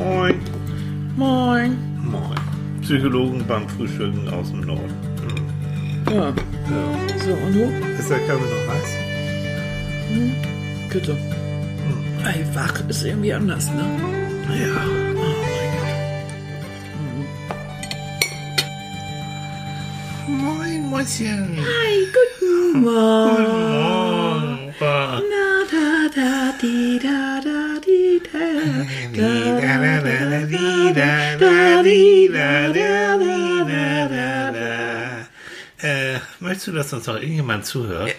Moin. Moin. Moin. Psychologen beim Frühstücken aus dem Norden. Ja, Ja. so, und du? Ist der Kaffee noch heiß? Bitte. Ey, wach ist irgendwie anders, ne? Ja. Moin, Mäuschen. Hi, guten Morgen. Morgen. Opa. Na, da, da, di, da, da, Äh, möchtest du, dass uns noch irgendjemand zuhört?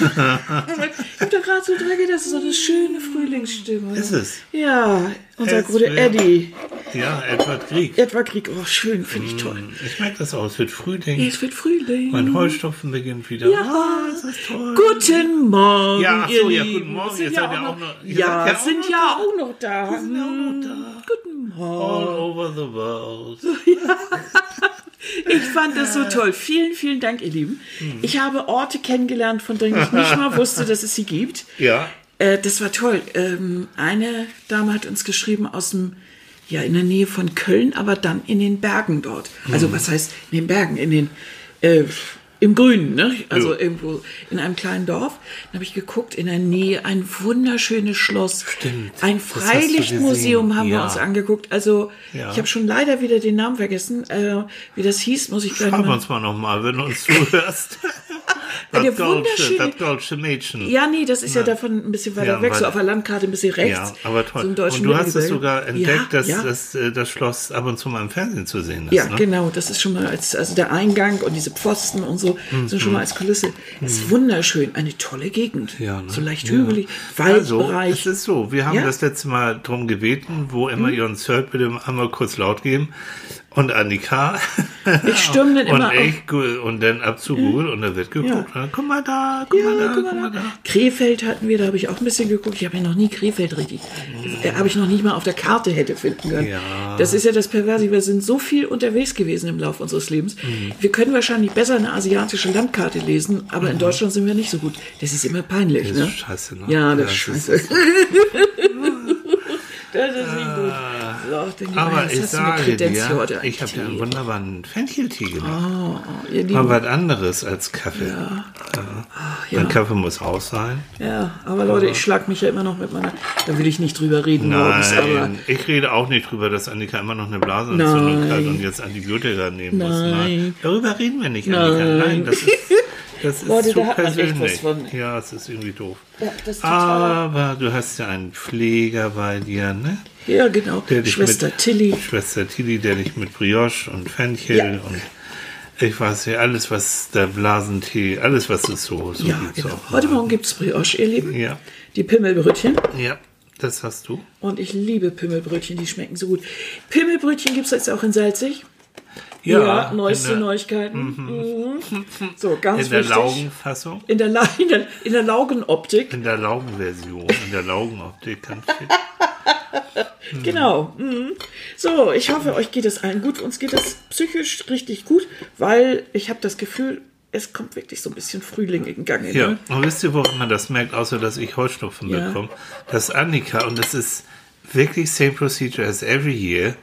Ich hab doch gerade so gedacht, das ist so eine schöne Frühlingsstimme. Ist es? Ja, unser guter Eddie. Ja, Edward Krieg. Edward Krieg, oh, schön, finde ich toll. Ich merke das auch. Es wird Frühling. Es wird Frühling. Mein Heustopfen beginnt wieder. Ja. Ah, das ist toll. Guten Morgen, Ja, ach ihr so, ja, guten Morgen. Sind Ihr ja seid ja auch noch, noch- ihr ja, ja sind ja da. auch noch da. Wir sind ja auch noch da. Guten All Morgen. over the world. Ich fand das so toll. Vielen, vielen Dank, ihr Lieben. Mhm. Ich habe Orte kennengelernt, von denen ich nicht mal wusste, dass es sie gibt. Ja. Äh, das war toll. Ähm, eine Dame hat uns geschrieben aus dem, ja, in der Nähe von Köln, aber dann in den Bergen dort. Also, Mhm. was heißt in den Bergen? In den, äh, im Grünen, ne? Also Ja. irgendwo in einem kleinen Dorf. Dann habe ich geguckt, in der Nähe ein wunderschönes Schloss. Stimmt, Ein Freilichtmuseum haben wir Ja. uns angeguckt. Also, Ja. ich habe schon leider wieder den Namen vergessen. Äh, wie das hieß, muss ich gleich Schreib mal. uns mal nochmal, wenn du uns zuhörst. Das wunderschöne- das deutsche Mädchen. Ja, nee, das ist ja, davon ein bisschen weiter Ja, weg, so auf der Landkarte ein bisschen rechts. Ja, aber toll. So und du hast es Mittelgebirge. sogar entdeckt, ja, dass, ja. dass äh, das Schloss ab und zu mal im Fernsehen zu sehen ist. Ja, ne? genau. Das ist schon mal als, also der Eingang und diese Pfosten und so sind schon mal als Kulisse. Ist wunderschön. Eine tolle Gegend. Mhm. Ja, ne? So leicht Ja. hügelig, Also, Waldbereich. es ist so, wir haben Ja. Mhm. das letzte Mal darum gebeten, wo immer ihr uns hört, bitte einmal kurz laut geben. Und Annika. Ich stürme dann immer Und ich, und dann ab zu Google und da wird geguckt. Ja. ne? Guck mal da, guck mal da, guck mal da. Krefeld hatten wir, da habe ich auch ein bisschen geguckt. Ich habe ja noch nie Krefeld richtig, äh, habe ich noch nicht mal auf der Karte hätte finden können. Ja. Das ist ja das Perverse. Wir sind so viel unterwegs gewesen im Laufe unseres Lebens. Mhm. Wir können wahrscheinlich besser eine asiatische Landkarte lesen, aber in Deutschland sind wir nicht so gut. Das ist immer peinlich, Mhm. Das ne? ist scheiße, ne? Ja, das Ja, ist das ist- scheiße. das ist nicht gut. So, dann gehen wir Aber ich sage dir, ich habe ja einen wunderbaren Fencheltee gemacht. Oh, Mal was anderes als Kaffee. Ja. ja. Mein Kaffee muss raus sein. Ja, aber Leute, ich schlag mich ja immer noch mit meiner. Da will ich nicht drüber reden morgens, aber. Nein, ich rede auch nicht drüber, dass Annika immer noch eine Blasenentzündung Nein. hat und jetzt Antibiotika nehmen muss. Nein. Nein. Darüber reden wir nicht, Annika. Nein, das ist, das ist Leute, zu da persönlich. Ja, es ist irgendwie doof. Ja, ist. Aber du hast ja einen Pfleger bei dir, ne? Ja, genau. Schwester mit, Tilly. Schwester Tilly, der dich mit Brioche und Fenchel Ja. und ich weiß ja, alles, was der Blasentee, alles, was es so, so Ja, gibt's genau. Heute Morgen gibt es Brioche, ihr Lieben. Ja, Die Pimmelbrötchen. ja, das hast du. Und ich liebe Pimmelbrötchen, die schmecken so gut. Pimmelbrötchen gibt es jetzt auch in Salzig. Neueste in der, Neuigkeiten. Mhm. So, ganz in der wichtig. Laugenfassung. In der, La in der, in der Laugenoptik. In der Laugenversion, in der Laugenoptik ganz fit. Genau. Mhm. So, ich hoffe, euch geht es allen gut. Uns geht es psychisch richtig gut, weil ich habe das Gefühl, es kommt wirklich so ein bisschen Frühling in Gang. Ja, Ne? und wisst ihr, woran man das merkt, außer dass ich Heuschnupfen Ja. bekomme? Dass Annika, und das ist wirklich same procedure as every year,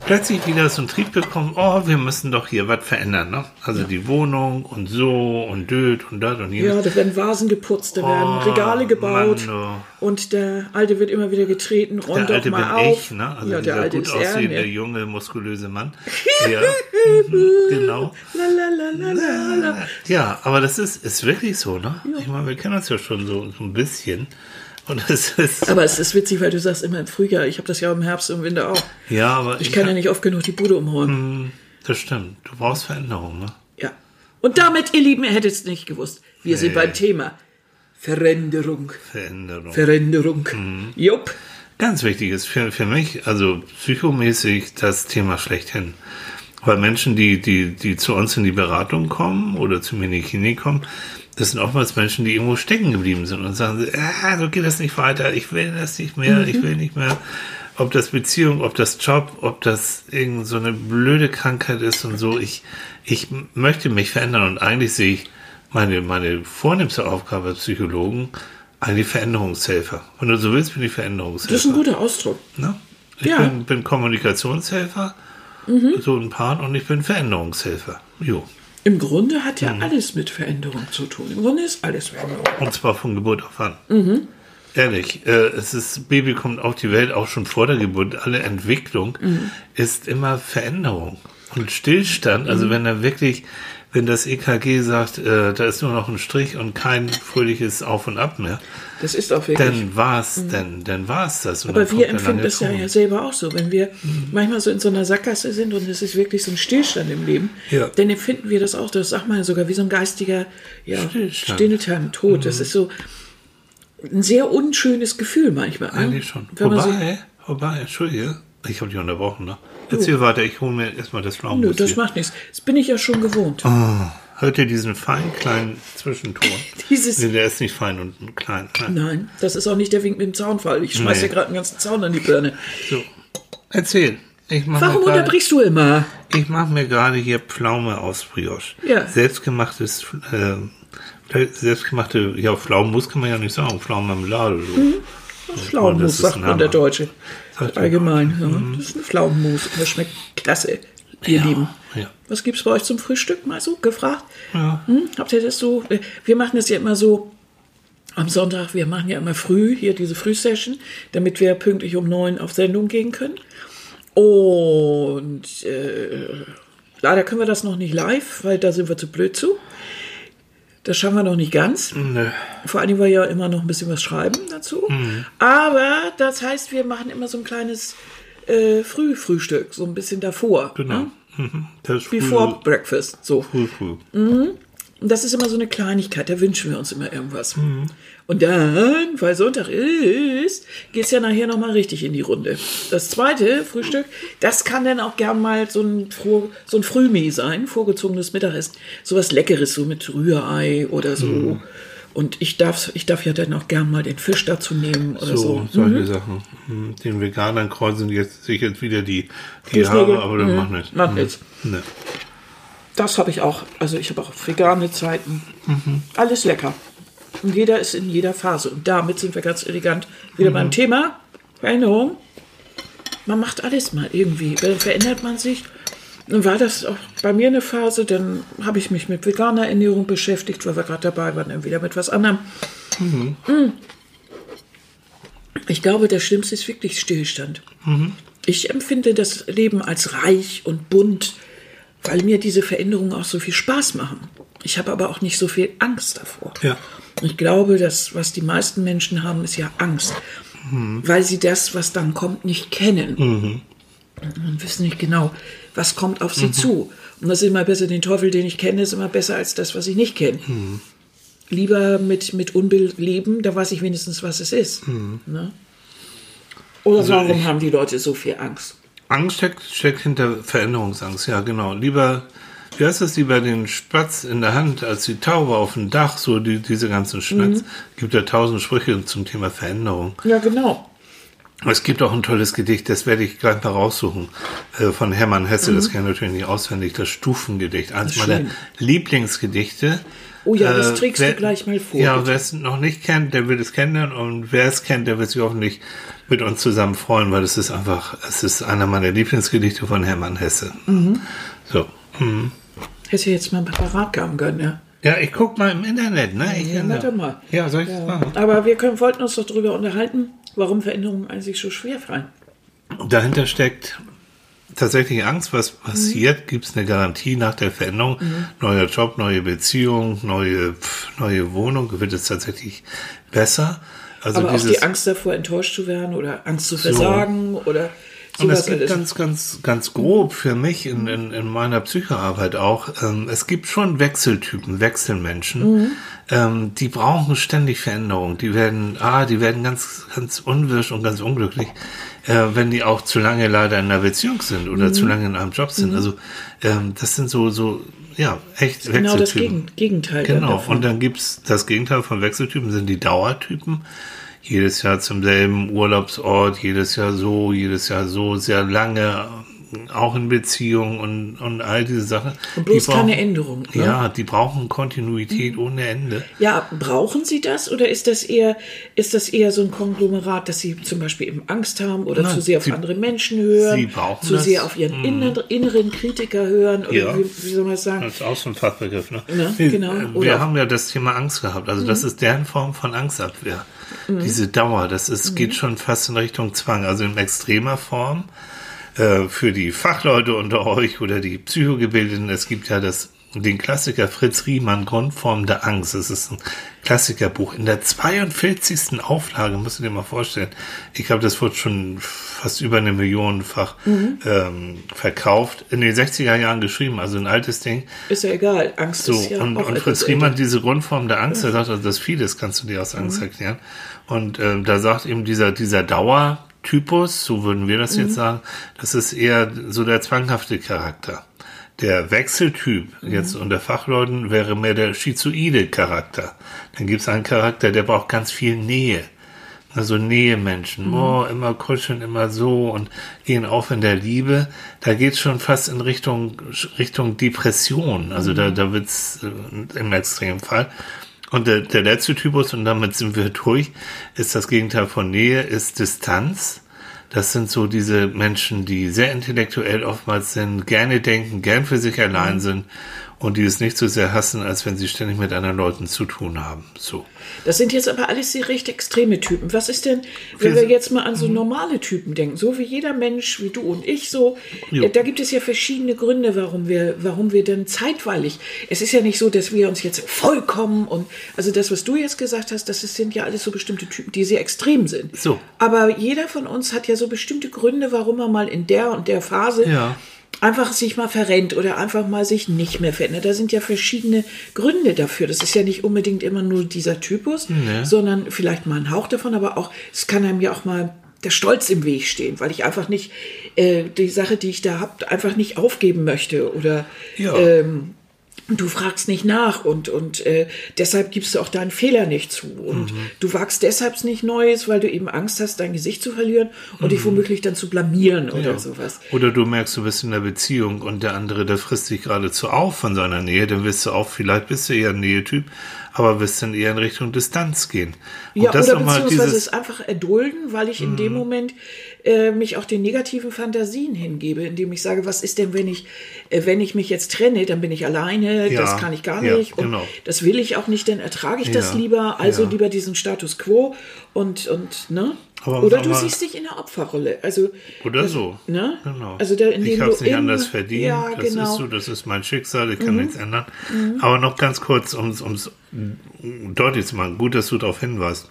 plötzlich wieder so einen Trieb bekommen, oh, wir müssen doch hier was verändern, ne? Also die Wohnung und so und död und das und jenes. Ja, da werden Vasen geputzt, da werden Oh, Regale gebaut Mann, und der Alte wird immer wieder getreten. Räum Der doch alte bin auf. ich, ne? Also ja, der Alte gut ist er. aussehende, Ne? junge, muskulöse Mann. Ja, mhm, genau. Ja, aber das ist, ist wirklich so, ne? Ich meine, wir kennen uns ja schon so, so ein bisschen. Aber es ist witzig, weil du sagst immer im Frühjahr. Ich habe das ja im Herbst und im Winter auch. Ja, aber Ich kann ja nicht oft genug die Bude umräumen. Hm, Das stimmt. Du brauchst Veränderung, ne? Ja. Und damit, ihr Lieben, ihr hättet es nicht gewusst. Wir sind beim Thema Veränderung. Veränderung. Veränderung. Hm. Jupp. Ganz wichtig ist für, für mich, also psychomäßig, das Thema schlechthin. Weil Menschen, die, die, die zu uns in die Beratung kommen oder zu mir in die Klinik kommen, das sind oftmals Menschen, die irgendwo stecken geblieben sind und sagen, ah, so geht das nicht weiter, ich will das nicht mehr, ich will nicht mehr. Ob das Beziehung, ob das Job, ob das irgend so eine blöde Krankheit ist und so. Ich, ich möchte mich verändern und eigentlich sehe ich meine, meine vornehmste Aufgabe als Psychologen eigentlich Veränderungshelfer. Wenn du so willst, bin ich Veränderungshelfer. Das ist ein guter Ausdruck. Ne? Ich Ja. bin, bin Kommunikationshelfer, so ein Paar, und ich bin Veränderungshelfer. Jo. Im Grunde hat Mhm. ja alles mit Veränderung zu tun. Im Grunde ist alles Veränderung. Und zwar von Geburt auf an. Ehrlich, äh, es ist, Baby kommt auf die Welt auch schon vor der Geburt. Alle Entwicklung ist immer Veränderung. Und Stillstand, also wenn er wirklich, wenn das EKG sagt, äh, da ist nur noch ein Strich und kein fröhliches Auf und Ab mehr, Das ist auch wirklich. dann war's, dann, dann war's das. Und Aber dann wir empfinden das ja, ja selber auch so. Wenn wir manchmal so in so einer Sackgasse sind und es ist wirklich so ein Stillstand im Leben, Ja. dann empfinden wir das auch, das sagt man sogar wie so ein geistiger ja, Stillstand. Stillstand, Tod. Das ist so ein sehr unschönes Gefühl manchmal. ne? Eigentlich schon. Man so, Wobei, wobei, Entschuldige, ich habe dich unterbrochen, ne? Erzähl weiter, ich hole mir erstmal das nö, Pflaumenmus das hier. macht nichts. Das bin ich ja schon gewohnt. Ah, hört ihr diesen feinen kleinen Zwischenton? Dieses- nee, der ist nicht fein und klein. Nein. Nein, das ist auch nicht der Wink mit dem Zaunfall. Ich schmeiß Nee. dir gerade einen ganzen Zaun an die Birne. So, erzähl. Warum mir gerade- unterbrichst du immer? Ich mache mir gerade hier Pflaume aus Brioche. Ja. Selbstgemachtes, äh, selbstgemachte, ja, Pflaumenmus kann man ja nicht sagen, Pflaumenmarmelade. So. Pflaumenmus, das ist sagt man der. Deutsche. Er. Allgemein. Ja. Das ist ein Pflaumenmus. Und das schmeckt klasse, ihr Ja, Lieben. ja. Was gibt's bei euch zum Frühstück? Mal so gefragt. Hm? Habt ihr das so? Wir machen das ja immer so am Sonntag. Wir machen ja immer früh hier diese Frühsession, damit wir pünktlich um neun auf Sendung gehen können. Und äh, leider können wir das noch nicht live, weil da sind wir zu blöd zu. Das schaffen wir noch nicht ganz. Nö. Vor allem, weil wir ja immer noch ein bisschen was schreiben dazu. Mhm. Aber das heißt, wir machen immer so ein kleines äh, Frühfrühstück, so ein bisschen davor. Genau. Ne? Mhm. Das ist früh, Before breakfast. So. früh, früh. Und das ist immer so eine Kleinigkeit, da wünschen wir uns immer irgendwas. Mhm. Und dann, weil Sonntag ist, geht's ja nachher nochmal richtig in die Runde. Das zweite Frühstück, das kann dann auch gern mal so ein, so ein Frühmie sein, vorgezogenes Mittagessen. Sowas Leckeres, so mit Rührei oder so. Mhm. Und ich darf, ich darf ja dann auch gern mal den Fisch dazu nehmen oder So, so. solche Sachen. Mhm. Den Veganern kreuzen jetzt, sich jetzt wieder die, die. Haare, aber das Mhm. macht nichts. Macht nichts. Ne. Das habe ich auch. Also ich habe auch vegane Zeiten. Mhm. Alles lecker. Und jeder ist in jeder Phase. Und damit sind wir ganz elegant wieder Mhm. beim Thema Veränderung. Man macht alles mal irgendwie. Dann verändert man sich. Dann war das auch bei mir eine Phase, dann habe ich mich mit veganer Ernährung beschäftigt, weil wir gerade dabei waren, dann wieder mit was anderem. Mhm. Mm. Ich glaube, das Schlimmste ist wirklich Stillstand. Mhm. Ich empfinde das Leben als reich und bunt, weil mir diese Veränderungen auch so viel Spaß machen. Ich habe aber auch nicht so viel Angst davor. Ja. Ich glaube, dass was die meisten Menschen haben, ist ja Angst, weil sie das, was dann kommt, nicht kennen. Und wissen nicht genau, was kommt auf sie zu. Und das ist immer besser, den Teufel, den ich kenne, ist immer besser als das, was ich nicht kenne. Lieber mit, mit Unbill leben, da weiß ich wenigstens, was es ist. Ne? Oder Also warum ich- haben die Leute so viel Angst? Angst steckt, steckt hinter Veränderungsangst, ja genau. Lieber, wie heißt das, lieber den Spatz in der Hand als die Taube auf dem Dach, so die, diese ganzen Schnatz. Gibt ja tausend Sprüche zum Thema Veränderung. Ja, genau. Es gibt auch ein tolles Gedicht, das werde ich gleich mal raussuchen, äh, von Hermann Hesse, das kenne ich natürlich nicht auswendig, das Stufengedicht, Mhm. Ist meiner. Lieblingsgedichte. Oh ja, das Äh, trägst wer- du gleich mal vor. Ja, wer es noch nicht kennt, der wird es kennenlernen und wer es kennt, der wird sich hoffentlich mit uns zusammen freuen, weil es ist einfach, es ist einer meiner Lieblingsgedichte von Hermann Hesse. Mhm. So. mhm. Hätte jetzt mal ein Parat haben können, ja. Ja, ich guck mal im Internet, ne? Ich, Ja, warte mal. Ja, soll ich das machen? Aber wir können, wollten uns doch darüber unterhalten, warum Veränderungen eigentlich so schwer fallen. Dahinter steckt tatsächlich Angst, was passiert, Mhm. gibt es eine Garantie nach der Veränderung, neuer Job, neue Beziehung, neue, neue Wohnung, wird es tatsächlich besser. Also Aber auch die Angst davor, enttäuscht zu werden oder Angst zu versagen oder und es gibt ganz, ganz, ganz grob für mich in, in, in meiner Psychoarbeit auch, ähm, es gibt schon Wechseltypen, Wechselmenschen, Mhm. ähm, die brauchen ständig Veränderung. Die werden, ah, die werden ganz, ganz unwirsch und ganz unglücklich, äh, wenn die auch zu lange leider in einer Beziehung sind Mhm. oder zu lange in einem Job sind. Also ähm, das sind so, so, ja, echt genau das Wechseltypen. Gegen, Gegenteil. Genau, davon. und dann gibt's das Gegenteil von Wechseltypen, sind die Dauertypen. Jedes Jahr zum selben Urlaubsort, jedes Jahr so, jedes Jahr so, sehr lange auch in Beziehungen und, und all diese Sachen. Und bloß brauchen, keine Änderung. Ne? Ja, die brauchen Kontinuität ohne Ende. Ja, brauchen Sie das oder ist das eher, ist das eher so ein Konglomerat, dass Sie zum Beispiel eben Angst haben oder Nein, zu sehr auf Sie- andere Menschen hören, Sie brauchen zu das. Mhm. sehr auf Ihren inneren, inneren Kritiker hören oder Ja. wie, wie soll man das sagen? Das ist auch so ein Fachbegriff, ne? Ja, Nee, genau. äh, Oder- Wir haben ja das Thema Angst gehabt. Also das ist deren Form von Angstabwehr. Diese Dauer, das ist, geht schon fast in Richtung Zwang. Also in extremer Form äh, für die Fachleute unter euch oder die Psychogebildeten. Es gibt ja das, den Klassiker Fritz Riemann, Grundform der Angst. Es ist ein Klassikerbuch. In der 42. Auflage, musst du dir mal vorstellen. Ich glaube, das wurde schon fast über eine Millionenfach ähm, verkauft. In den 60er Jahren geschrieben, also ein altes Ding. Ist ja egal, Angst So, ist ja und, und Fritz Riemann, älter. diese Grundform der Angst, er sagt, also das vieles kannst du dir aus Mhm. Angst erklären. Und ähm, da sagt eben dieser, dieser Dauertypus, so würden wir das Mhm. jetzt sagen, das ist eher so der zwanghafte Charakter. Der Wechseltyp Mhm. jetzt unter Fachleuten wäre mehr der schizoide Charakter. Dann gibt es einen Charakter, der braucht ganz viel Nähe. Also Nähemenschen, Mhm. oh, immer kuscheln, immer so und gehen auf in der Liebe. Da geht's schon fast in Richtung, Richtung Depression. Also Mhm. da, da wird's äh, im Extremfall. Und der, der letzte Typus, und damit sind wir durch, ist das Gegenteil von Nähe, ist Distanz. Das sind so diese Menschen, die sehr intellektuell oftmals sind, gerne denken, gern für sich allein Mhm. sind und die es nicht so sehr hassen, als wenn sie ständig mit anderen Leuten zu tun haben. So. Das sind jetzt aber alles die recht extreme Typen. Was ist denn, wenn Wir jetzt mal an so normale Typen denken, so wie jeder Mensch, wie du und ich so, Jo. da gibt es ja verschiedene Gründe, warum wir, warum wir denn zeitweilig, es ist ja nicht so, dass wir uns jetzt vollkommen und, also das, was du jetzt gesagt hast, das sind ja alles so bestimmte Typen, die sehr extrem sind. So. Aber jeder von uns hat ja so bestimmte Gründe, warum er mal in der und der Phase Ja. Einfach sich mal verrennt oder einfach mal sich nicht mehr verändert. Da sind ja verschiedene Gründe dafür. Das ist ja nicht unbedingt immer nur dieser Typus, Nee. sondern vielleicht mal ein Hauch davon, aber auch, es kann einem ja auch mal der Stolz im Weg stehen, weil ich einfach nicht äh, die Sache, die ich da habe, einfach nicht aufgeben möchte oder Ja. ähm, du fragst nicht nach und, und äh, deshalb gibst du auch deinen Fehler nicht zu. Und Mhm. du wagst deshalb nicht Neues, weil du eben Angst hast, dein Gesicht zu verlieren und dich womöglich dann zu blamieren oder Mhm. Ja. sowas. Oder du merkst, du bist in einer Beziehung und der andere, der frisst dich geradezu auf von seiner Nähe, dann wirst du auch, vielleicht bist du eher ein Nähetyp, aber wirst dann eher in Richtung Distanz gehen. Und Ja, oder nochmal beziehungsweise es einfach erdulden, weil ich in dem Mhm. Moment äh, mich auch den negativen Fantasien hingebe, indem ich sage, was ist denn, wenn ich, äh, wenn ich mich jetzt trenne, dann bin ich alleine, Ja, das kann ich gar ja, nicht. Und genau. das will ich auch nicht, dann ertrage ich das Ja, lieber, also ja. lieber diesen Status quo und, und ne? Aber oder du siehst dich in der Opferrolle. Also, Oder so. ne? Genau. Also da, in ich habe es nicht anders verdient. Ja, das genau. Mhm. ist so, das ist mein Schicksal, ich kann nichts ändern. Aber noch ganz kurz, um es deutlich zu machen, gut, dass du darauf hinweist.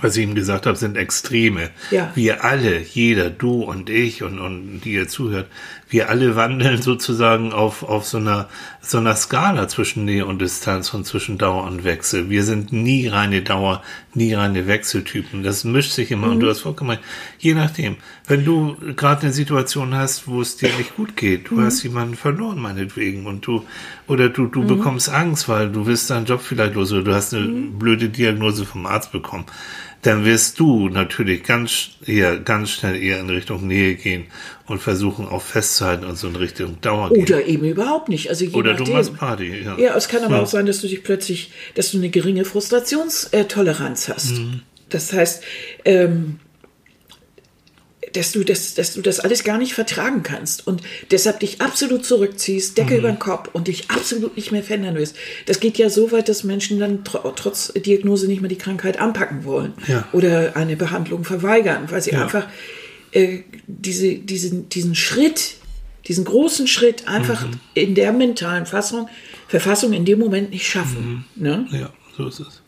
Was ich ihm gesagt habe, sind Extreme. Ja. Wir alle, jeder, du und ich und, und die ihr zuhört, wir alle wandeln sozusagen auf, auf so einer, so einer Skala zwischen Nähe und Distanz und zwischen Dauer und Wechsel. Wir sind nie reine Dauer, nie reine Wechseltypen. Das mischt sich immer und du hast vollkommen recht. Je nachdem. Wenn du gerade eine Situation hast, wo es dir nicht gut geht, du hast jemanden verloren meinetwegen und du, oder du, du bekommst Angst, weil du wirst deinen Job vielleicht los oder du hast eine blöde Diagnose vom Arzt bekommen dann wirst du natürlich ganz eher, ganz schnell eher in Richtung Nähe gehen und versuchen auch festzuhalten und so in Richtung Dauer gehen. Oder eben überhaupt nicht. Also je Oder du nachdem. machst Party, ja. Ja, es kann aber Ja. auch sein, dass du dich plötzlich, dass du eine geringe Frustrationstoleranz hast. Mhm. Das heißt, ähm, dass du, das, dass du das alles gar nicht vertragen kannst und deshalb dich absolut zurückziehst, Decke Mhm. über den Kopf und dich absolut nicht mehr verändern willst. Das geht ja so weit, dass Menschen dann tr trotz Diagnose nicht mehr die Krankheit anpacken wollen Ja. oder eine Behandlung verweigern, weil sie Ja. einfach äh, diese, diesen, diesen Schritt, diesen großen Schritt einfach Mhm. in der mentalen Fassung, Verfassung in dem Moment nicht schaffen. Mhm. Ne? Ja, so ist es.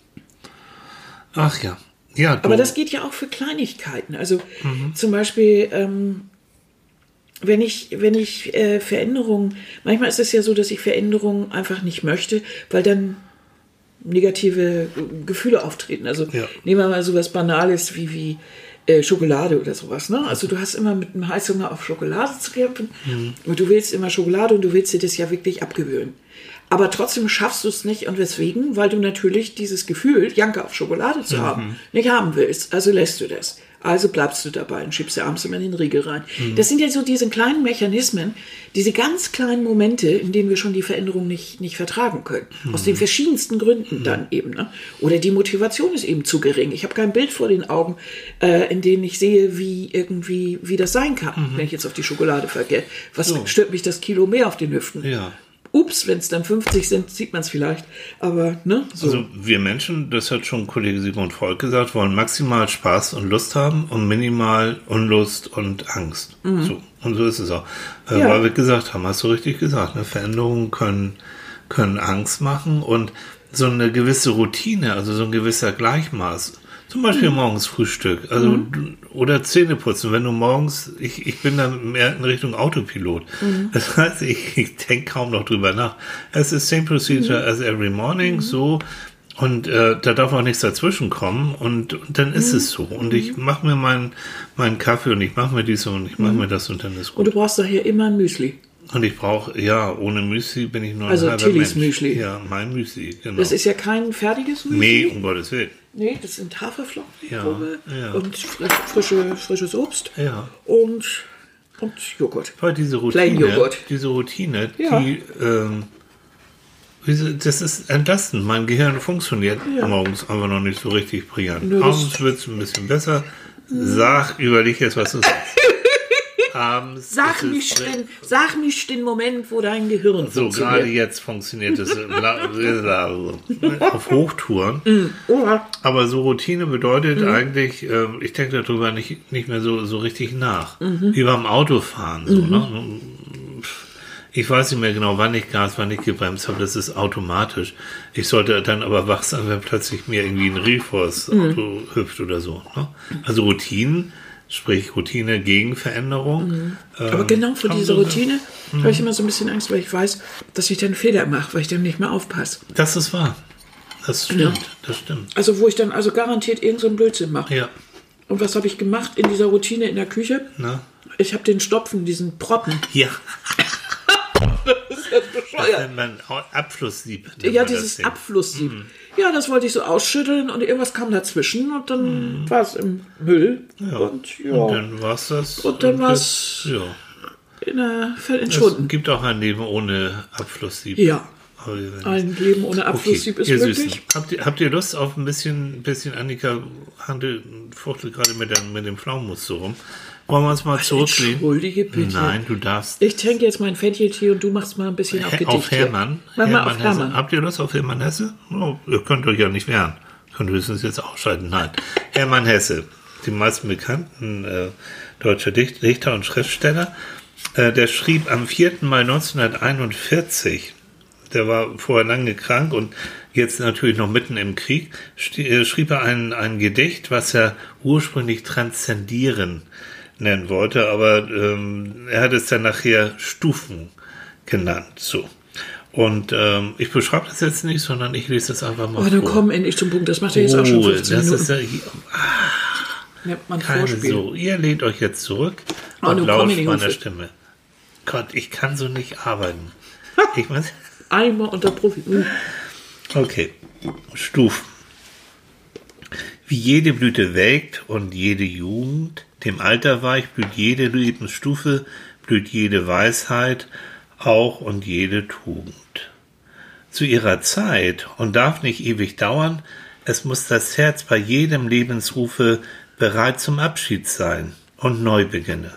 Ach ja. Ja, Aber das geht ja auch für Kleinigkeiten. Also Mhm. zum Beispiel, ähm, wenn ich, wenn ich äh, Veränderungen, manchmal ist es ja so, dass ich Veränderungen einfach nicht möchte, weil dann negative Gefühle auftreten. Also Ja. nehmen wir mal sowas Banales wie, wie äh, Schokolade oder sowas. Ne? Also du hast immer mit einem Heißhunger auf Schokolade zu kämpfen und du willst immer Schokolade und du willst dir das ja wirklich abgewöhnen. Aber trotzdem schaffst du es nicht und weswegen? Weil du natürlich dieses Gefühl, Janke auf Schokolade zu haben, nicht haben willst. Also lässt du das. Also bleibst du dabei und schiebst dir abends immer in den Riegel rein. Das sind ja so diese kleinen Mechanismen, diese ganz kleinen Momente, in denen wir schon die Veränderung nicht, nicht vertragen können. Aus den verschiedensten Gründen dann eben. Ne? Oder die Motivation ist eben zu gering. Ich habe kein Bild vor den Augen, äh, in dem ich sehe, wie irgendwie, wie das sein kann, wenn ich jetzt auf die Schokolade vergehe. Was stört mich das Kilo mehr auf den Hüften? Ja. Ups, wenn es dann 50 sind, sieht man es vielleicht. Aber, ne? So. Also wir Menschen, das hat schon Kollege Sigmund Freud gesagt, wollen maximal Spaß und Lust haben und minimal Unlust und Angst. So. Und so ist es auch. Äh, Mhm. Ja. Weil wir gesagt haben, hast du richtig gesagt, ne? Veränderungen können, können Angst machen und so eine gewisse Routine, also so ein gewisser Gleichmaß. Zum Beispiel Mhm. morgens Frühstück, also du- oder Zähne putzen. Wenn du morgens, ich, ich bin dann mehr in Richtung Autopilot. Mhm. Das heißt, ich, ich denke kaum noch drüber nach. Es ist same procedure Mhm. as every morning, so. Und äh, da darf auch nichts dazwischen kommen und, und dann ist Mhm. es so. Und ich mache mir meinen meinen Kaffee und ich mache mir dies und ich mache mir das und dann ist Und gut. du brauchst daher immer ein Müsli. Und ich brauche, ja, ohne Müsli bin ich nur ein Also halber Tillys Mensch. Müsli. Ja, mein Müsli, genau. Das ist ja kein fertiges Müsli. nee, um Gottes Willen. Nee, das sind Haferflocken Ja, ja. und frisch, frische, frisches Obst Ja. und, und Joghurt. Weil diese Plain Routine, Joghurt. diese Routine, Ja. die, ähm, das ist entlastend. Mein Gehirn funktioniert morgens einfach noch nicht so richtig brillant. Nö, Abends wird es ein bisschen besser. Sag, überleg jetzt, was du sagst. Abends Sag nicht, den, sag nicht den Moment, wo dein Gehirn So, gerade funktioniert. jetzt funktioniert es auf Hochtouren. Oha. Aber so Routine bedeutet Mhm. eigentlich, äh, ich denke darüber nicht, nicht mehr so, so richtig nach. Mhm. Wie beim Autofahren. So, ne? Ich weiß nicht mehr genau, wann ich Gas, wann ich gebremst habe. Das ist automatisch. Ich sollte dann aber wach sein, wenn plötzlich mir irgendwie ein Rief vor das Mhm. Auto hüpft oder so. Ne? Also Routinen, sprich Routine gegen Veränderung. Aber ähm, genau vor dieser Routine habe ich immer so ein bisschen Angst, weil ich weiß, dass ich dann Fehler mache, weil ich dann nicht mehr aufpasse. Das ist wahr. Das stimmt, das stimmt. Also wo ich dann also garantiert irgendeinen so einen Blödsinn mache. Ja, Und was habe ich gemacht in dieser Routine in der Küche? ne? Ich habe den Stopfen, diesen Proppen. Ja, Das ist ja das bescheuert. nennt man Abflusssieb. nennt Ja, man das dieses. Abflusssieb. Ja, das wollte ich so ausschütteln und irgendwas kam dazwischen und dann war es im Müll. Ja. Und ja, Und dann war's das. Und dann war's- jetzt- Ja. in der Feld Es entschwunden. gibt auch ein Leben ohne Abflusssieb. Ja, ein Leben ohne Okay, Abflusssieb ist ihr möglich. Habt ihr, habt ihr Lust auf ein bisschen, bisschen Annika Handel, fuchtelt gerade mit, der, mit dem Pflaumenmus so rum. Wollen wir uns mal zurücklehnen? Entschuldige bitte. Nein, du darfst. Ich trinke jetzt mein Fettcheltee und du machst mal ein bisschen auf Gedicht. Auf Hermann. Mach mal auf Hesse. Hermann. Habt ihr Lust auf Hermann Hesse? Oh, ihr könnt euch ja nicht wehren. Könnt höchstens jetzt ausschalten. Nein. Hermann Hesse, die meisten bekannten äh, deutscher Dicht Dichter und Schriftsteller, äh, der schrieb am 4. Mai 1941, der war vorher lange krank und jetzt natürlich noch mitten im Krieg, äh, schrieb er ein, ein Gedicht, was er ursprünglich transzendieren nennen wollte, aber ähm, er hat es dann nachher Stufen genannt. So. Und ähm, ich beschreibe das jetzt nicht, sondern ich lese das einfach mal Oh, dann vor. komm endlich zum Punkt. Das macht ja jetzt auch schon Ruhe, 15 das Minuten. ist ja hier, Nennt man Vorspiel. so. Ihr lehnt euch jetzt zurück Oh, und lauscht meiner. Stimme. Gott, ich kann so nicht arbeiten. ich mein, Einmal unter Profi. Uh, Okay, Stufen. Wie jede Blüte welkt und jede Jugend dem Alter weich, blüht jede Lebensstufe, blüht jede Weisheit, auch und jede Tugend. Zu ihrer Zeit und darf nicht ewig dauern, es muss das Herz bei jedem Lebensrufe bereit zum Abschied sein und Neubeginne.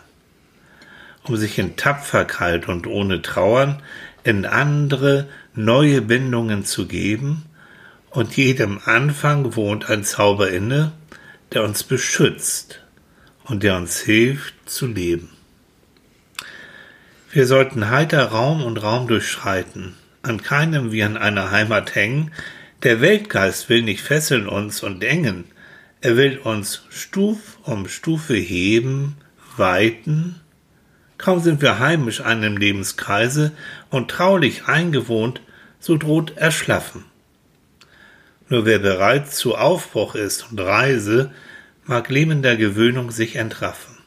Um sich in Tapferkeit und ohne Trauern in andere neue Bindungen zu geben, und jedem Anfang wohnt ein Zauber inne, der uns beschützt und der uns hilft zu leben. Wir sollten heiter Raum und Raum durchschreiten, an keinem wie an einer Heimat hängen, der Weltgeist will nicht fesseln uns und engen, er will uns Stuf um Stufe heben, weiten, Kaum sind wir heimisch einem Lebenskreise und traulich eingewohnt, so droht Erschlaffen. Nur wer bereit zu Aufbruch ist und Reise, mag lebender Gewöhnung sich entraffen.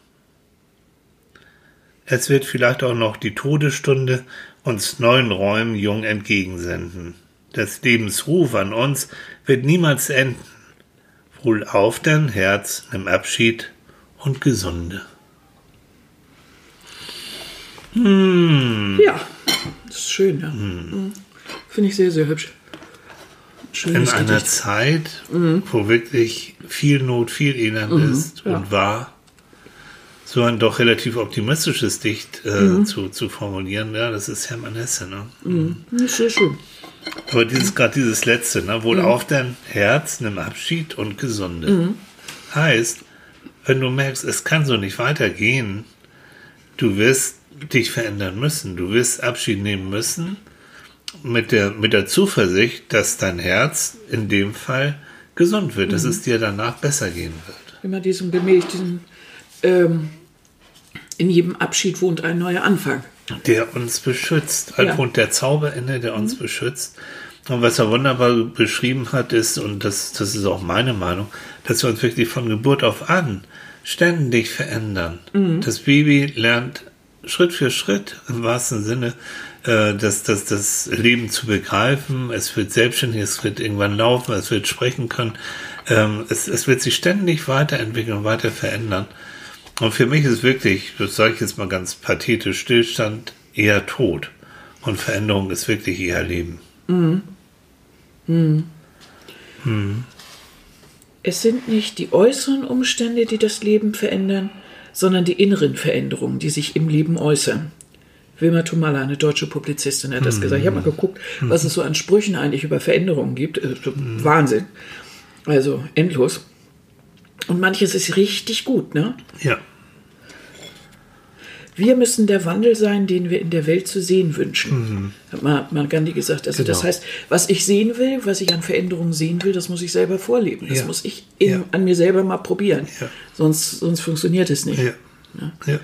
Es wird vielleicht auch noch die Todesstunde uns neuen Räumen jung entgegensenden. Des Lebens Ruf an uns wird niemals enden. Wohl auf denn, Herz, nimm Abschied und gesunde. Hm. Ja, das ist schön, ja. Mhm. Finde ich sehr, sehr hübsch. Schönes In einer Gedicht. Zeit, mhm. wo wirklich viel Not, viel Elend mhm. ist ja. und war, so ein doch relativ optimistisches Dicht äh, mhm. zu, zu formulieren, ja, das ist Hermann Hesse. Ne? Mhm. Sehr schön. Aber dieses gerade dieses letzte, ne? wohl mhm. auf dein Herz, nimm Abschied und Gesunde. Mhm. Heißt, wenn du merkst, es kann so nicht weitergehen, du wirst dich verändern müssen, du wirst Abschied nehmen müssen, mit der, mit der Zuversicht, dass dein Herz in dem Fall gesund wird, mhm. dass es dir danach besser gehen wird. Immer diesen Bemüht, diesen, ähm, in jedem Abschied wohnt ein neuer Anfang. Der uns beschützt. Ja. wohnt der Zauber inne, der uns mhm. beschützt. Und was er wunderbar beschrieben hat, ist, und das, das ist auch meine Meinung, dass wir uns wirklich von Geburt auf an ständig verändern. Mhm. Das Baby lernt Schritt für Schritt im wahrsten Sinne äh, das, das, das Leben zu begreifen. Es wird selbstständig, es wird irgendwann laufen, es wird sprechen können. Ähm, es, es wird sich ständig weiterentwickeln und weiter verändern. Und für mich ist wirklich, das sage ich jetzt mal ganz pathetisch, Stillstand eher Tod. Und Veränderung ist wirklich eher Leben. Mhm. Mhm. Mhm. Es sind nicht die äußeren Umstände, die das Leben verändern, sondern die inneren Veränderungen, die sich im Leben äußern. Wilma Tumala, eine deutsche Publizistin, hat das mhm. gesagt. Ich habe mal geguckt, was es so an Sprüchen eigentlich über Veränderungen gibt. Äh, mhm. Wahnsinn. Also endlos. Und manches ist richtig gut, ne? Ja. Wir müssen der Wandel sein, den wir in der Welt zu sehen wünschen. Mhm. Hat mal Gandhi gesagt. Also genau. das heißt, was ich sehen will, was ich an Veränderungen sehen will, das muss ich selber vorleben. Das ja. muss ich in, ja. an mir selber mal probieren. Ja. Sonst, sonst funktioniert es nicht. Ja.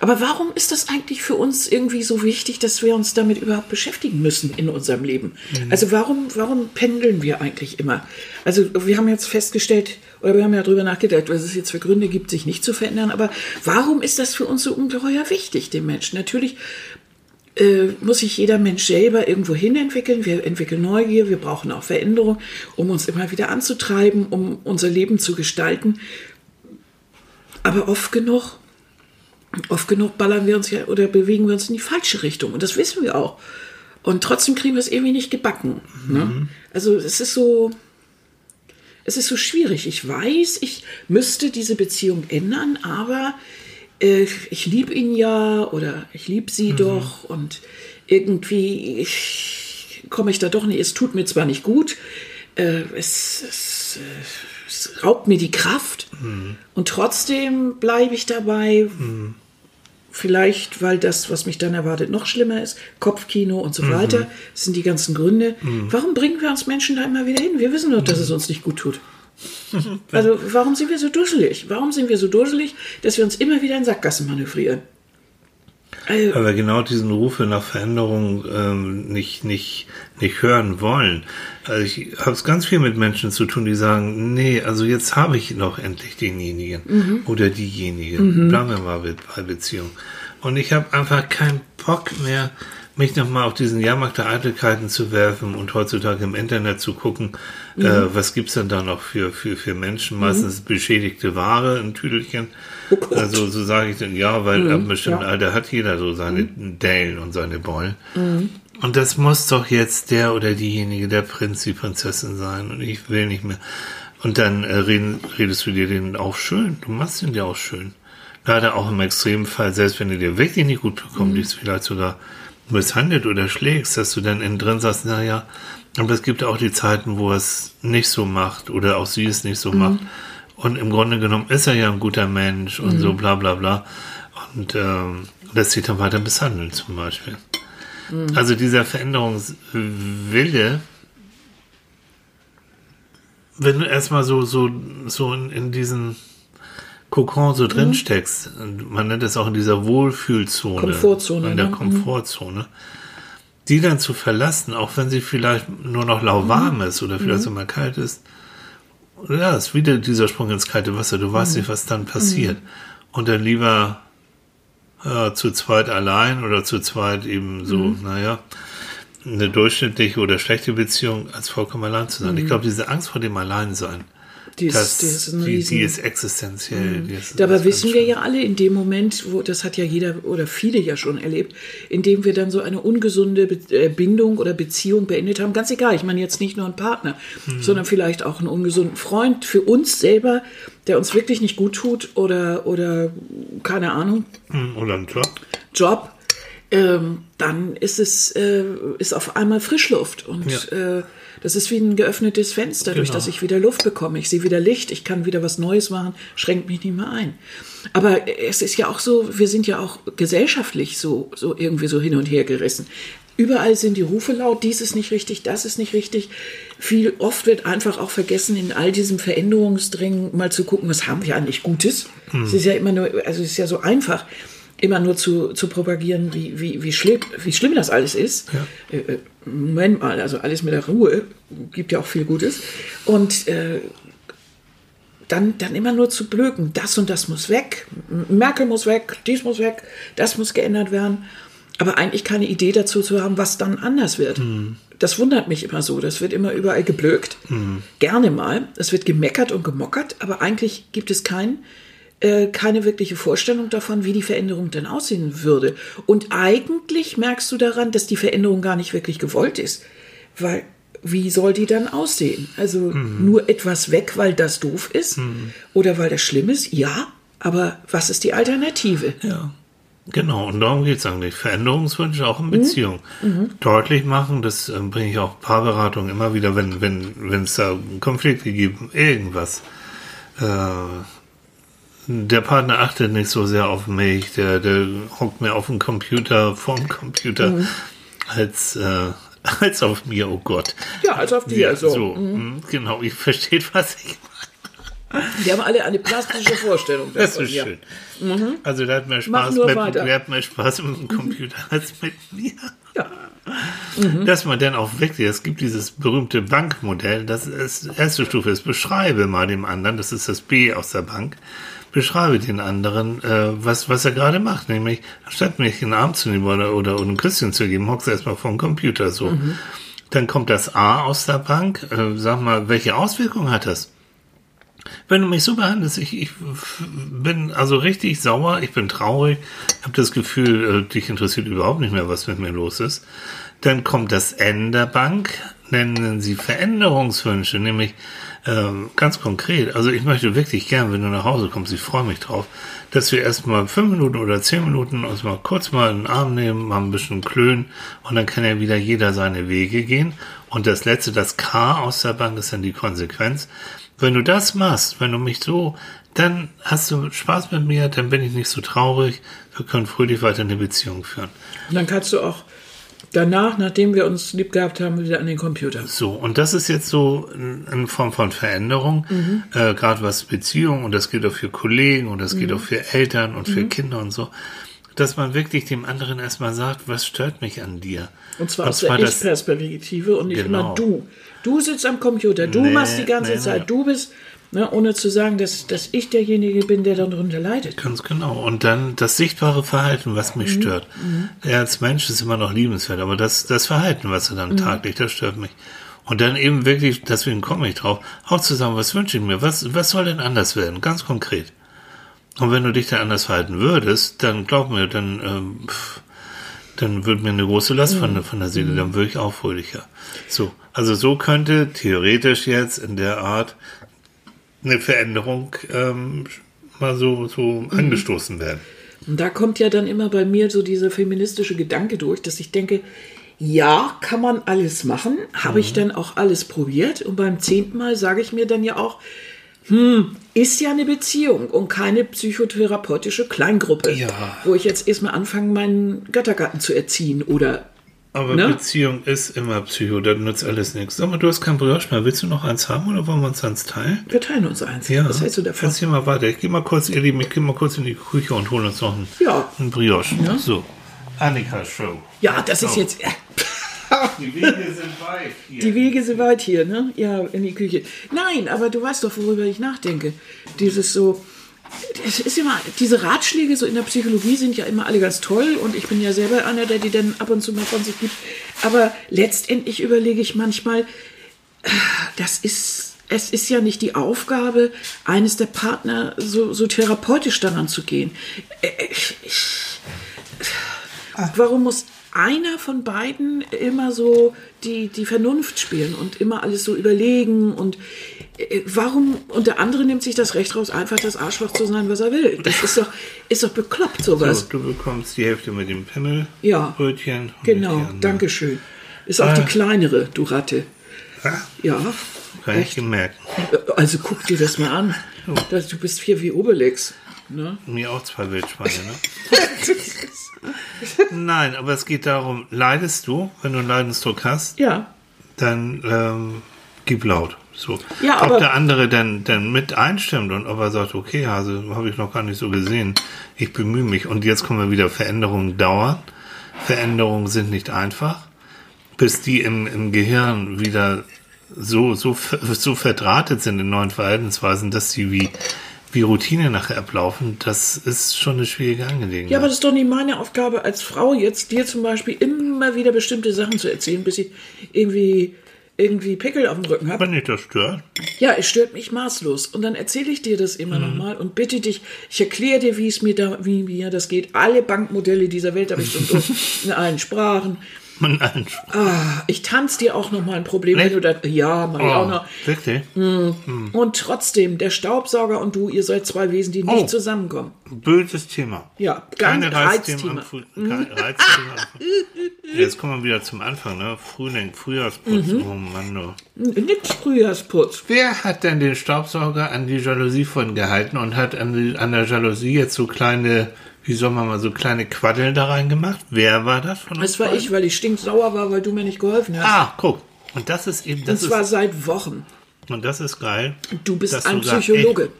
Aber warum ist das eigentlich für uns irgendwie so wichtig, dass wir uns damit überhaupt beschäftigen müssen in unserem Leben? Mhm. Also warum, warum pendeln wir eigentlich immer? Also wir haben jetzt festgestellt, oder wir haben ja darüber nachgedacht, was es jetzt für Gründe gibt, sich nicht zu verändern, aber warum ist das für uns so ungeheuer wichtig, den Menschen? Natürlich äh, muss sich jeder Mensch selber irgendwo hin entwickeln. Wir entwickeln Neugier, wir brauchen auch Veränderung, um uns immer wieder anzutreiben, um unser Leben zu gestalten. Aber oft genug oft genug ballern wir uns ja oder bewegen wir uns in die falsche Richtung. Und das wissen wir auch. Und trotzdem kriegen wir es irgendwie nicht gebacken. Ne? Mhm. Also es ist so, es ist so schwierig. Ich weiß, ich müsste diese Beziehung ändern, aber äh, ich liebe ihn ja oder ich liebe sie mhm. doch und irgendwie komme ich da doch nicht. Es tut mir zwar nicht gut, äh, es, es, es, raubt mir die Kraft mhm. und trotzdem bleibe ich dabei. Mhm Vielleicht, weil das, was mich dann erwartet, noch schlimmer ist. Kopfkino und so mhm. weiter. Das sind die ganzen Gründe. Mhm. Warum bringen wir uns Menschen da immer wieder hin? Wir wissen doch, dass es uns nicht gut tut. Also, warum sind wir so dusselig? Warum sind wir so dusselig, dass wir uns immer wieder in Sackgassen manövrieren? Wir genau diesen Rufe nach Veränderung ähm, nicht, nicht, nicht hören wollen. Also ich habe es ganz viel mit Menschen zu tun, die sagen, nee, also jetzt habe ich noch endlich denjenigen mhm. oder diejenige. Mhm. Bleiben wir mal bei Beziehung. Und ich habe einfach keinen Bock mehr, mich nochmal auf diesen Jahrmarkt der Eitelkeiten zu werfen und heutzutage im Internet zu gucken, mhm. äh, was gibt's denn da noch für, für, für Menschen? Mhm. Meistens beschädigte Ware in Tüdelchen. Oh also so sage ich dann, ja, weil mhm. ab einem bestimmten ja. Alter hat jeder so seine mhm. Dellen und seine Beulen. Mhm. Und das muss doch jetzt der oder diejenige, der Prinz, die Prinzessin sein. Und ich will nicht mehr. Und dann äh, reden, redest du dir den auch schön. Du machst ihn dir auch schön. Leider auch im Extremfall, selbst wenn du dir wirklich nicht gut bekommst, mhm. vielleicht sogar misshandelt oder schlägst, dass du dann innen drin sagst, naja, aber es gibt auch die Zeiten, wo er es nicht so macht oder auch sie es nicht so mhm. macht. Und im Grunde genommen ist er ja ein guter Mensch und mhm. so bla bla bla. Und ähm, lässt sich dann weiter misshandeln zum Beispiel. Mhm. Also dieser Veränderungswille, wenn du erstmal so, so, so in, in diesen Kokon so drin mhm. steckst, man nennt es auch in dieser Wohlfühlzone, Komfortzone, in der ne? Komfortzone, die dann zu verlassen, auch wenn sie vielleicht nur noch lauwarm mhm. ist oder vielleicht mhm. mal kalt ist, ja, ist wieder dieser Sprung ins kalte Wasser. Du weißt mhm. nicht, was dann passiert. Mhm. Und dann lieber ja, zu zweit allein oder zu zweit eben so, mhm. naja, eine durchschnittliche oder schlechte Beziehung als vollkommen allein zu sein. Ich glaube, diese Angst vor dem Alleinsein, Die ist, das, die ist die, die ist existenziell. Die ist- Dabei wissen wir ja alle in dem Moment, wo das hat ja jeder oder viele ja schon erlebt, in dem wir dann so eine ungesunde Be äh, Bindung oder Beziehung beendet haben. Ganz egal, ich meine jetzt nicht nur einen Partner, Mhm. sondern vielleicht auch einen ungesunden Freund für uns selber, der uns wirklich nicht gut tut oder oder keine Ahnung, Hm, Oder ein Job. Job, ähm, dann ist es äh, ist auf einmal Frischluft und äh, das ist wie ein geöffnetes Fenster, durch Genau. das ich wieder Luft bekomme. Ich sehe wieder Licht, ich kann wieder was Neues machen, schränkt mich nicht mehr ein. Aber es ist ja auch so, wir sind ja auch gesellschaftlich so, so irgendwie so hin und her gerissen. Überall sind die Rufe laut, dies ist nicht richtig, das ist nicht richtig. Viel oft wird einfach auch vergessen, in all diesem Veränderungsdringen mal zu gucken, was haben wir eigentlich Gutes. Es ist ja immer nur, also es ist ja so einfach, immer nur zu, zu propagieren, wie, wie, wie, schlimm, wie schlimm das alles ist. Äh, äh, Moment mal, also alles mit der Ruhe gibt ja auch viel Gutes. Und äh, dann, dann immer nur zu blöken, das und das muss weg, Merkel muss weg, dies muss weg, das muss geändert werden. Aber eigentlich keine Idee dazu zu haben, was dann anders wird. Das wundert mich immer so. Das wird immer überall geblökt. Gerne mal. Es wird gemeckert und gemockert, aber eigentlich gibt es kein, äh, keine wirkliche Vorstellung davon, wie die Veränderung denn aussehen würde. Und eigentlich merkst du daran, dass die Veränderung gar nicht wirklich gewollt ist. Weil, wie soll die dann aussehen? Also nur etwas weg, weil das doof ist? Oder weil das schlimm ist? Ja, aber was ist die Alternative? Ja. Genau, und darum geht es eigentlich. Veränderungswünsche auch in Mhm. Beziehung. Deutlich machen, das äh, bringe ich auch Paarberatungen immer wieder, wenn wenn wenn es da Konflikte gibt, irgendwas. Äh, der Partner achtet nicht so sehr auf mich, der, der hockt mir auf dem Computer, vorm Computer, Mhm. als, äh, als auf mir, oh Gott. Ja, als auf dir. so. mm, genau, ich verstehe, was ich Wir haben alle eine plastische Vorstellung Das ist ja. schön. Also der hat mehr Spaß mit, der hat mehr Spaß mit dem Computer als mit mir. Ja. Dass man dann auch wirklich, es gibt dieses berühmte Bankmodell, das ist erste Stufe ist, beschreibe mal dem anderen, das ist das B aus der Bank, beschreibe den anderen, äh, was, was er gerade macht, nämlich, anstatt mir einen Arm zu nehmen oder, oder einen Küsschen zu geben, hockst du erstmal vor dem Computer so. Dann kommt das A aus der Bank, äh, sag mal, welche Auswirkungen hat das? Wenn du mich so behandelst, ich, ich bin also richtig sauer, ich bin traurig, habe das Gefühl, äh, dich interessiert überhaupt nicht mehr, was mit mir los ist. Dann kommt das N der Bank, nennen sie Veränderungswünsche, nämlich ähm, ganz konkret. Also ich möchte wirklich gern, wenn du nach Hause kommst, ich freue mich drauf, dass wir erstmal fünf Minuten oder zehn Minuten uns mal kurz mal in den Arm nehmen, mal ein bisschen klönen und dann kann ja wieder jeder seine Wege gehen. Und das letzte, das K aus der Bank ist dann die Konsequenz. Wenn du das machst, wenn du mich so, dann hast du Spaß mit mir, dann bin ich nicht so traurig, wir können fröhlich weiter eine Beziehung führen. Und dann kannst du auch danach, nachdem wir uns lieb gehabt haben, wieder an den Computer. So, und das ist jetzt so in in Form von Veränderung, äh, gerade was Beziehung, und das gilt auch für Kollegen und das gilt auch für Eltern und für Kinder und so, dass man wirklich dem anderen erstmal sagt, was stört mich an dir? Und zwar aus der Ich-Perspektive und nicht Genau. immer du. Du sitzt am Computer, du Nee, machst die ganze nee, Zeit, nee. du bist, ne, ohne zu sagen, dass, dass ich derjenige bin, der darunter leidet. Ganz genau. Und dann das sichtbare Verhalten, was mich stört. Er als Mensch ist immer noch liebenswert, aber das, das Verhalten, was er dann taglich, das stört mich. Und dann eben wirklich, deswegen komme ich drauf, auch zu sagen, was wünsche ich mir? Was, was soll denn anders werden? Ganz konkret. Und wenn du dich dann anders verhalten würdest, dann glaub mir, dann, ähm, dann wird mir eine große Last von, der- von der Seele, dann würde ich auch fröhlicher. So. Also so könnte theoretisch jetzt in der Art eine Veränderung ähm, mal so, so angestoßen werden. Und da kommt ja dann immer bei mir so dieser feministische Gedanke durch, dass ich denke, ja, kann man alles machen, habe Mhm. ich dann auch alles probiert und beim zehnten Mal sage ich mir dann ja auch, hm, ist ja eine Beziehung und keine psychotherapeutische Kleingruppe, Ja. wo ich jetzt erstmal anfange, meinen Göttergarten zu erziehen oder Aber Ne? Beziehung ist immer Psycho, das nützt alles nichts. Sag mal, du hast kein Brioche mehr. Willst du noch eins haben oder wollen wir uns eins teilen? wir teilen uns eins. Ja. Was hältst du davon? Erzähl mal weiter. Ich gehe mal kurz, ihr Lieben, ich gehe mal kurz in die Küche und hole uns noch ein, Ja. ein Brioche. So. Annika Show. Ja, das ist So. jetzt. Die Wege sind weit hier. Die Wege sind weit hier, ne? Ja, in die Küche. Nein, aber du weißt doch, worüber ich nachdenke. Dieses so. Es ist immer, diese Ratschläge so in der Psychologie sind ja immer alle ganz toll und ich bin ja selber einer, der die dann ab und zu mal von sich gibt. Aber letztendlich überlege ich manchmal, äh, das ist es ist ja nicht die Aufgabe eines der Partner, so, so therapeutisch daran zu gehen. Äh, ich, ich, warum muss einer von beiden immer so die, die Vernunft spielen und immer alles so überlegen und äh, warum, und der andere nimmt sich das Recht raus, einfach das Arschloch zu sein, was er will. Das ist doch, ist doch bekloppt, sowas. So, du bekommst die Hälfte mit dem Pimmel. Ja. Brötchen. Genau, mit die danke schön. Ist auch Ah. die kleinere, du Ratte. anderen. Ja, kann ich echt. gemerkt. Also guck dir das mal an. Das, du bist hier wie Obelix. Ne? Mir auch zwei Wildschweine, ne? Nein, aber es geht darum, leidest du, wenn du einen Leidensdruck hast, Ja, dann ähm, gib laut. So. Ja, ob der andere dann, dann mit einstimmt und ob er sagt, okay, Hase, habe ich noch gar nicht so gesehen. Ich bemühe mich. Und jetzt kommen wir wieder, Veränderungen dauern. Veränderungen sind nicht einfach. Bis die im, im Gehirn wieder so, so, so verdrahtet sind in neuen Verhaltensweisen, dass sie wie, wie Routine nachher ablaufen, das ist schon eine schwierige Angelegenheit. Ja, aber das ist doch nicht meine Aufgabe als Frau, jetzt dir zum Beispiel immer wieder bestimmte Sachen zu erzählen, bis ich irgendwie, irgendwie Pickel auf dem Rücken habe. Wenn nicht das stört. Ja, es stört mich maßlos. Und dann erzähle ich dir das immer Mhm. nochmal und bitte dich, ich erkläre dir, wie es mir da, wie mir das geht. Alle Bankmodelle dieser Welt habe ich schon durch, in allen Sprachen. Man nein. Ah, ich tanze dir auch nochmal ein Problem, wenn Echt? du das, ja, mach ich auch noch. Oh, wirklich? Und trotzdem, der Staubsauger und du, ihr seid zwei Wesen, die nicht Oh. zusammenkommen. Böses Thema. Ja, ganz Keine Reizthema. Reizthema am Früh. Jetzt kommen wir wieder zum Anfang, ne? Frühling, Frühjahrsputz. Mhm. Oh Mann, du. Nix Frühjahrsputz. Wer hat denn den Staubsauger an die Jalousie von gehalten und hat an, die, an der Jalousie jetzt so kleine, wie soll man mal, so kleine Quaddeln da reingemacht? Wer war das von uns? Das war beiden? ich, weil ich stinksauer war, weil du mir nicht geholfen hast. Ah, guck. Und das ist eben, das und zwar ist, seit Wochen. und das ist geil. Du bist ein du sagst, Psychologe.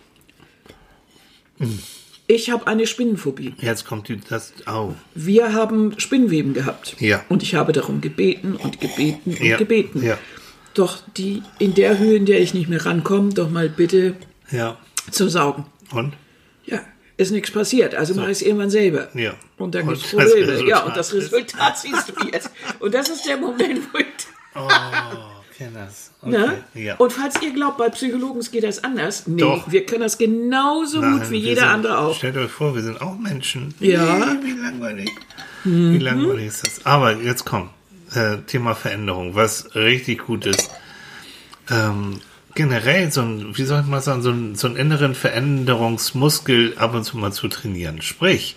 Ich habe eine Spinnenphobie. Jetzt kommt die, das, au. Wir haben Spinnweben gehabt. Ja. Und ich habe darum gebeten und gebeten und Ja, gebeten. ja. Doch die in der Höhe, in der ich nicht mehr rankomme, doch mal bitte Ja. zu saugen. Und? Ja, ist nichts passiert. Also mache ich es irgendwann selber. Ja. Und dann gibt es das Probleme. Resultat Ja, und das ist- Resultat siehst du jetzt. Und das ist der Moment, wo ich. Oh, kenn das. Okay. Ne? Ja. Und falls ihr glaubt, bei Psychologen geht das anders, nee, Doch. wir können das genauso Nein, gut wie jeder sind, andere auch. Stellt euch vor, wir sind auch Menschen. Ja. Mhm. Nee, wie langweilig. Wie langweilig ist das? Aber jetzt komm, äh, Thema Veränderung, was richtig gut ist. Ähm, generell so ein, wie soll ich mal sagen, so, ein, so einen inneren Veränderungsmuskel ab und zu mal zu trainieren. Sprich,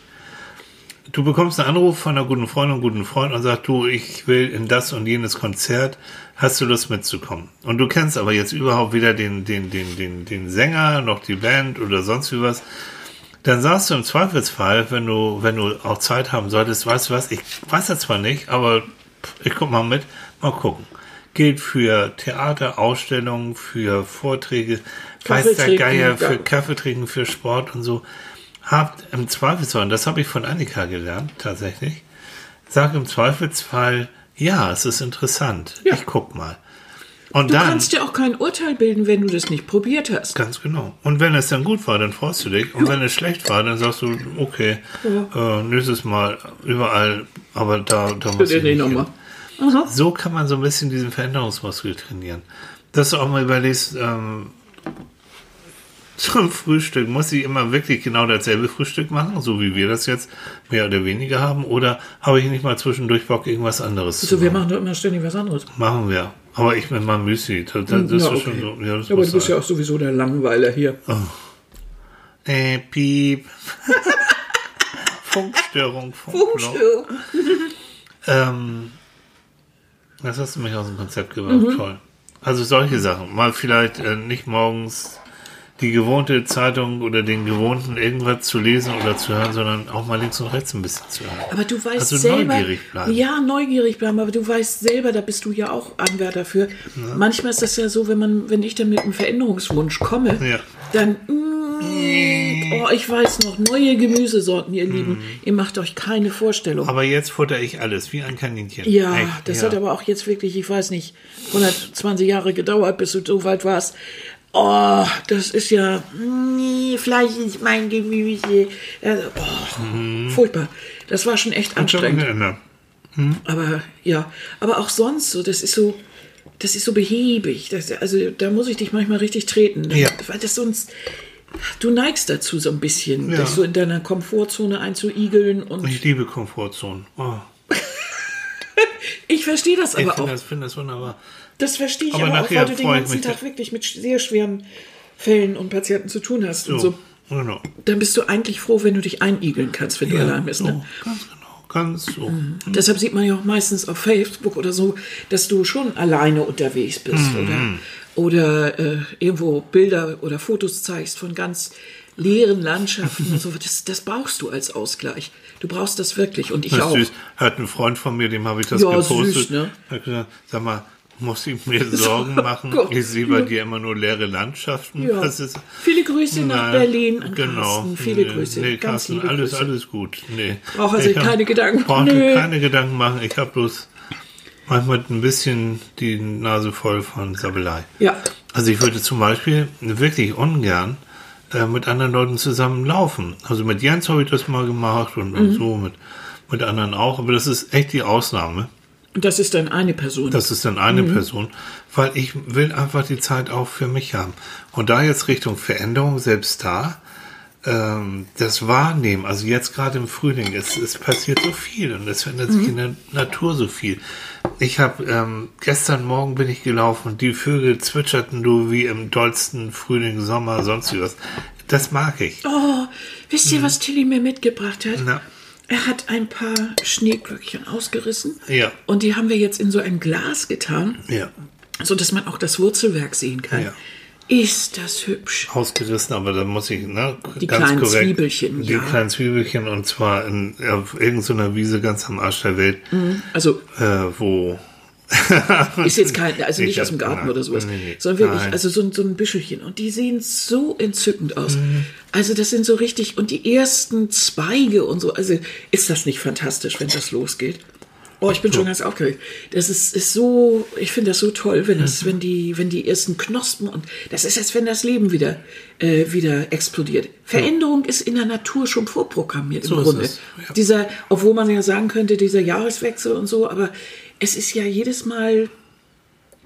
du bekommst einen Anruf von einer guten Freundin, guten Freund und sagt, du, ich will in das und jenes Konzert, hast du Lust mitzukommen? Und du kennst aber jetzt überhaupt weder den, den, den, den, den Sänger, noch die Band oder sonst wie was. Dann sagst du im Zweifelsfall, wenn du, wenn du auch Zeit haben solltest, weißt du was, ich weiß das zwar nicht, aber ich guck mal mit, mal gucken. Gilt für Theater, Ausstellungen, für Vorträge, weiß der Geier, für ja. Kaffee trinken, für Sport und so. Habt im Zweifelsfall, und das habe ich von Annika gelernt, tatsächlich, sag im Zweifelsfall, ja, es ist interessant. Ja. Ich guck mal. Und Du dann, kannst dir auch kein Urteil bilden, wenn du das nicht probiert hast. ganz genau. Und wenn es dann gut war, dann freust du dich. Und wenn es schlecht war, dann sagst du, okay, äh, nächstes Mal überall, aber da, da muss ich nicht nicht nochmal. So kann man so ein bisschen diesen Veränderungsmuskel trainieren. Dass du auch mal überlegst, ähm, zum Frühstück muss ich immer wirklich genau dasselbe Frühstück machen, so wie wir das jetzt mehr oder weniger haben, oder habe ich nicht mal zwischendurch Bock, irgendwas anderes zu So, wir machen? machen doch immer ständig was anderes. Machen wir. Aber ich mit meinem Müsli, das, das ist Ja, doch okay. schon so. Ja, das Aber du bist sein. ja auch sowieso der Langweiler hier. Äh, piep. Funkstörung, Funkloch. Ähm, das hast du mich aus dem Konzept gebracht. Mhm. Toll. Also solche Sachen. Mal vielleicht äh, nicht morgens die gewohnte Zeitung oder den gewohnten irgendwas zu lesen oder zu hören, sondern auch mal links und rechts ein bisschen zu hören. Aber du weißt Also selber. neugierig bleiben. Ja, neugierig bleiben, aber du weißt selber, da bist du ja auch Anwärter für. Manchmal ist das ja so, wenn man, wenn ich dann mit einem Veränderungswunsch komme, Ja. dann mm, oh, ich weiß noch, neue Gemüsesorten, ihr Lieben, ihr macht euch keine Vorstellung. Mhm. Aber jetzt futter ich alles, wie ein Kaninchen. Ja, Echt, das ja. hat aber auch jetzt wirklich, ich weiß nicht, 120 Jahre gedauert, bis du so weit warst. Oh, das ist ja, nee, Fleisch ist mein Gemüse. Ja, oh, Furchtbar. Das war schon echt Hat schon anstrengend. geändert. Aber ja, aber auch sonst so, das ist so, das ist so behäbig. Das, also da muss ich dich manchmal richtig treten. Ja. Weil das sonst, du neigst dazu so ein bisschen, Ja. dich so in deiner Komfortzone einzuigeln. Und Ich liebe Komfortzonen. Oh, ich verstehe das ich aber finde auch. das, find das wunderbar. Das verstehe ich Aber aber, auch, weil du den ich ganzen Tag wirklich mit sehr schweren Fällen und Patienten zu tun hast. So, Und so. genau. Dann bist du eigentlich froh, wenn du dich einigeln kannst, wenn du allein bist. so, Ne? ganz genau. Ganz so. Deshalb sieht man ja auch meistens auf Facebook oder so, dass du schon alleine unterwegs bist Mhm. oder, oder äh, irgendwo Bilder oder Fotos zeigst von ganz leeren Landschaften und so. Das, das brauchst du als Ausgleich. Du brauchst das wirklich und ich Das ist auch. süß. Hat ein Freund von mir, dem habe ich das Ja, gepostet. süß, ne? Hat gesagt, sag mal, muss ich mir Sorgen machen? Gott. Ich sehe bei dir immer nur leere Landschaften. Ja. Ist, Viele Grüße nach Nein, Berlin an genau. Carsten. Viele Nee, Grüße. Nee, Ganz Carsten, liebe alles, Grüße. alles gut. Nee. Braucht er sich keine Gedanken. Braucht Nö. keine Gedanken machen. Ich habe bloß manchmal ein bisschen die Nase voll von Sabelei. Ja. Also ich würde zum Beispiel wirklich ungern äh, mit anderen Leuten zusammen laufen. Also mit Jens habe ich das mal gemacht und, Mhm. und so mit, mit anderen auch. Aber das ist echt die Ausnahme. Und das ist dann eine Person. Das ist dann eine Mhm. Person, weil ich will einfach die Zeit auch für mich haben. Und da jetzt Richtung Veränderung, selbst da, ähm, das Wahrnehmen, also jetzt gerade im Frühling, es, es passiert so viel und es verändert Mhm. sich in der Natur so viel. Ich habe ähm, gestern Morgen bin ich gelaufen und die Vögel zwitscherten du wie im dollsten Frühling, Sommer, sonst wie was. Das mag ich. Oh, wisst ihr, was Tilly mir mitgebracht hat? Mhm. Na. Er hat ein paar Schneeglöckchen ausgerissen. Ja. Und die haben wir jetzt in so ein Glas getan, Ja. so dass man auch das Wurzelwerk sehen kann. Ja. Ist das hübsch? Ausgerissen, aber da muss ich, ne, Die kleinen Zwiebelchen, Die ja. kleinen Zwiebelchen und zwar in, auf irgendeiner Wiese ganz am Arsch der Welt. Also äh, wo ist jetzt kein, also Ich nicht aus dem Garten oder sowas, nee, nee. sondern wirklich, Nein. also so, ein- so ein Büschelchen. Und die sehen so entzückend aus. Mhm. Also das sind so richtig, und die ersten Zweige und so, also ist das nicht fantastisch, wenn das losgeht? Oh, ich bin schon ganz aufgeregt. Das ist, ist so, ich finde das so toll, wenn Mhm. das, wenn die, wenn die ersten Knospen und das ist, als wenn das Leben wieder, äh, wieder explodiert. Veränderung ist in der Natur schon vorprogrammiert So im Grunde. ja. Dieser, obwohl man ja sagen könnte, dieser Jahreswechsel und so, aber es ist ja jedes Mal